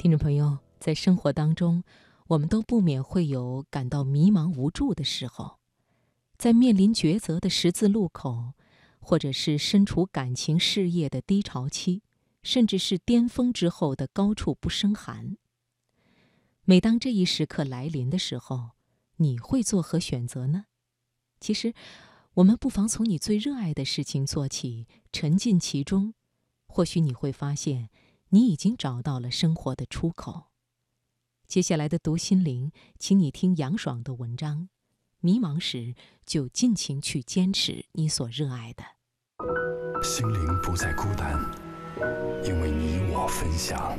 听众朋友，在生活当中，我们都不免会有感到迷茫无助的时候，在面临抉择的十字路口，或者是身处感情事业的低潮期，甚至是巅峰之后的高处不胜寒。每当这一时刻来临的时候，你会作何选择呢？其实，我们不妨从你最热爱的事情做起，沉浸其中，或许你会发现。你已经找到了生活的出口。接下来的读心灵，请你听杨爽的文章。迷茫时，就尽情去坚持你所热爱的。心灵不再孤单，因为你我分享。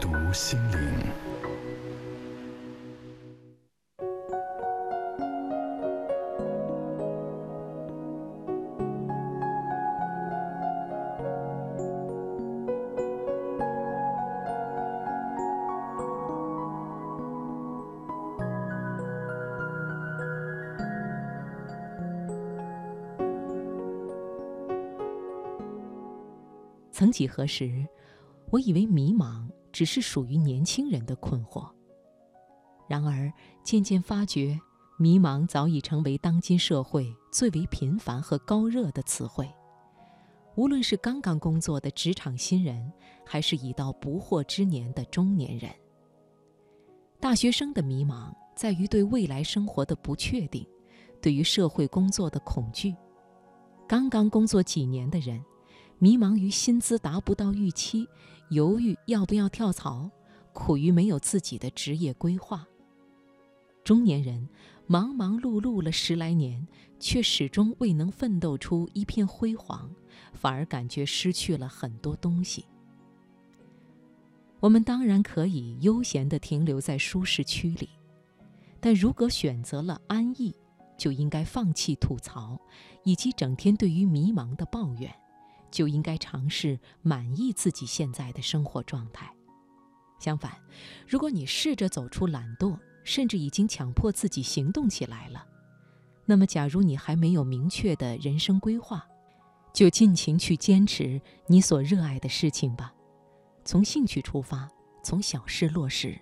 读心灵。曾几何时，我以为迷茫只是属于年轻人的困惑。然而，渐渐发觉，迷茫早已成为当今社会最为频繁和高热的词汇。无论是刚刚工作的职场新人，还是已到不惑之年的中年人，大学生的迷茫在于对未来生活的不确定，对于社会工作的恐惧。刚刚工作几年的人。迷茫于薪资达不到预期，犹豫要不要跳槽，苦于没有自己的职业规划。中年人忙忙碌碌了十来年，却始终未能奋斗出一片辉煌，反而感觉失去了很多东西。我们当然可以悠闲地停留在舒适区里，但如果选择了安逸，就应该放弃吐槽，以及整天对于迷茫的抱怨。就应该尝试满意自己现在的生活状态。相反，如果你试着走出懒惰，甚至已经强迫自己行动起来了，那么，假如你还没有明确的人生规划，就尽情去坚持你所热爱的事情吧。从兴趣出发，从小事落实。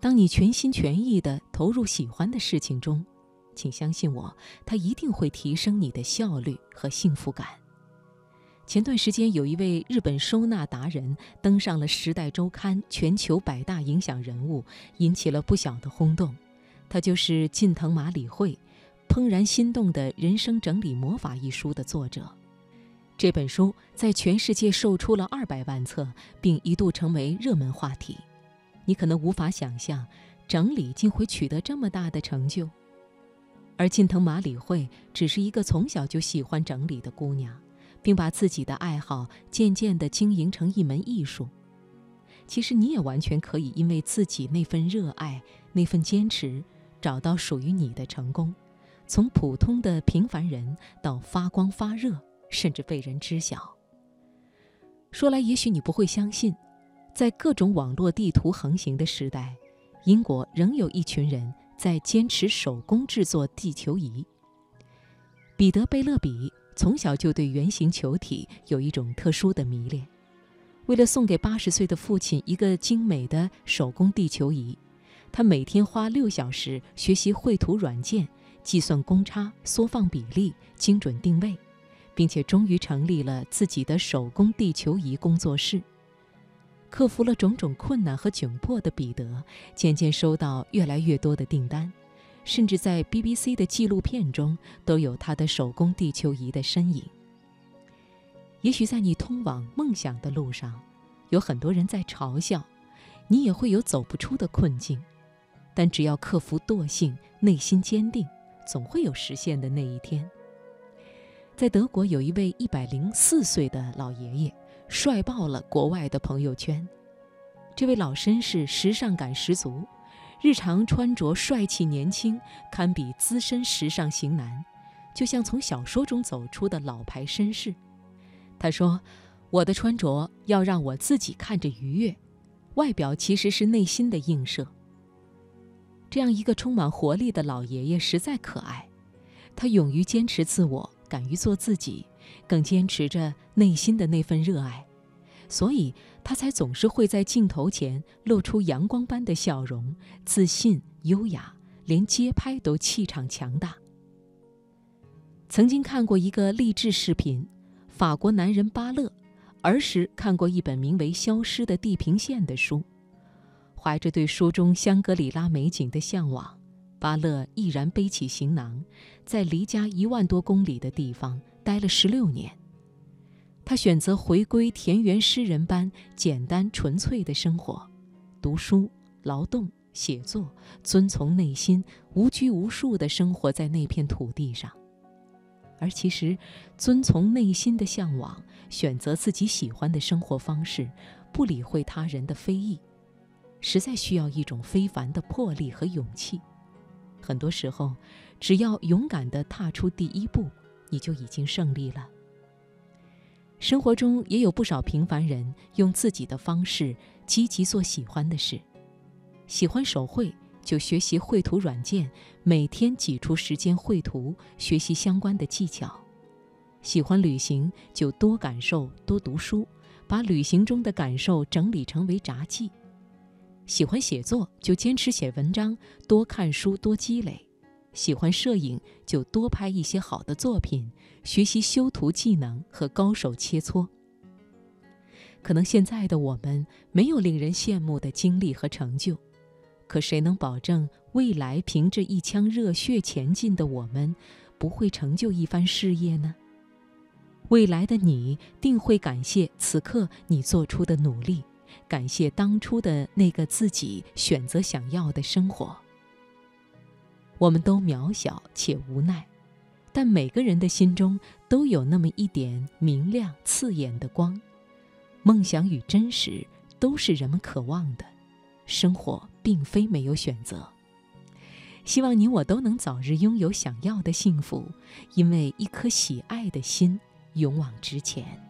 当你全心全意地投入喜欢的事情中，请相信我，它一定会提升你的效率和幸福感。前段时间，有一位日本收纳达人登上了《时代周刊》全球百大影响人物，引起了不小的轰动。他就是近藤麻里惠，《怦然心动的人生整理魔法》一书的作者。这本书在全世界售出了二百万册，并一度成为热门话题。你可能无法想象，整理竟会取得这么大的成就。而近藤麻里惠只是一个从小就喜欢整理的姑娘。并把自己的爱好渐渐地经营成一门艺术。其实你也完全可以因为自己那份热爱、那份坚持，找到属于你的成功，从普通的平凡人到发光发热，甚至被人知晓。说来也许你不会相信，在各种网络地图横行的时代，英国仍有一群人在坚持手工制作地球仪。彼得·贝勒比。从小就对圆形球体有一种特殊的迷恋。为了送给八十岁的父亲一个精美的手工地球仪，他每天花六小时学习绘图软件，计算公差、缩放比例、精准定位，并且终于成立了自己的手工地球仪工作室。克服了种种困难和窘迫的彼得，渐渐收到越来越多的订单。甚至在 BBC 的纪录片中都有他的手工地球仪的身影。也许在你通往梦想的路上，有很多人在嘲笑，你也会有走不出的困境，但只要克服惰性，内心坚定，总会有实现的那一天。在德国，有一位一百零四岁的老爷爷，帅爆了国外的朋友圈。这位老绅士时尚感十足。日常穿着帅气年轻，堪比资深时尚型男，就像从小说中走出的老牌绅士。他说：“我的穿着要让我自己看着愉悦，外表其实是内心的映射。”这样一个充满活力的老爷爷实在可爱，他勇于坚持自我，敢于做自己，更坚持着内心的那份热爱，所以他。才总是会在镜头前露出阳光般的笑容，自信、优雅，连街拍都气场强大。曾经看过一个励志视频，法国男人巴勒，儿时看过一本名为《消失的地平线》的书，怀着对书中香格里拉美景的向往，巴勒毅然背起行囊，在离家一万多公里的地方待了十六年。他选择回归田园诗人般简单纯粹的生活，读书、劳动、写作，遵从内心，无拘无束地生活在那片土地上。而其实，遵从内心的向往，选择自己喜欢的生活方式，不理会他人的非议，实在需要一种非凡的魄力和勇气。很多时候，只要勇敢地踏出第一步，你就已经胜利了。生活中也有不少平凡人，用自己的方式积极做喜欢的事，喜欢手绘。就学习绘图软件，每天挤出时间绘图，学习相关的技巧。喜欢旅行，就多感受，多读书，把旅行中的感受整理成为札记。喜欢写作，就坚持写文章，多看书，多积累。喜欢摄影，就多拍一些好的作品，学习修图技能和高手切磋。可能现在的我们没有令人羡慕的经历和成就。可谁能保证未来凭着一腔热血前进的我们，不会成就一番事业呢？未来的你定会感谢此刻你做出的努力，感谢当初的那个自己选择想要的生活。我们都渺小且无奈，但每个人的心中都有那么一点明亮刺眼的光。梦想与真实都是人们渴望的。生活并非没有选择，希望你我都能早日拥有想要的幸福，因为一颗喜爱的心勇往直前。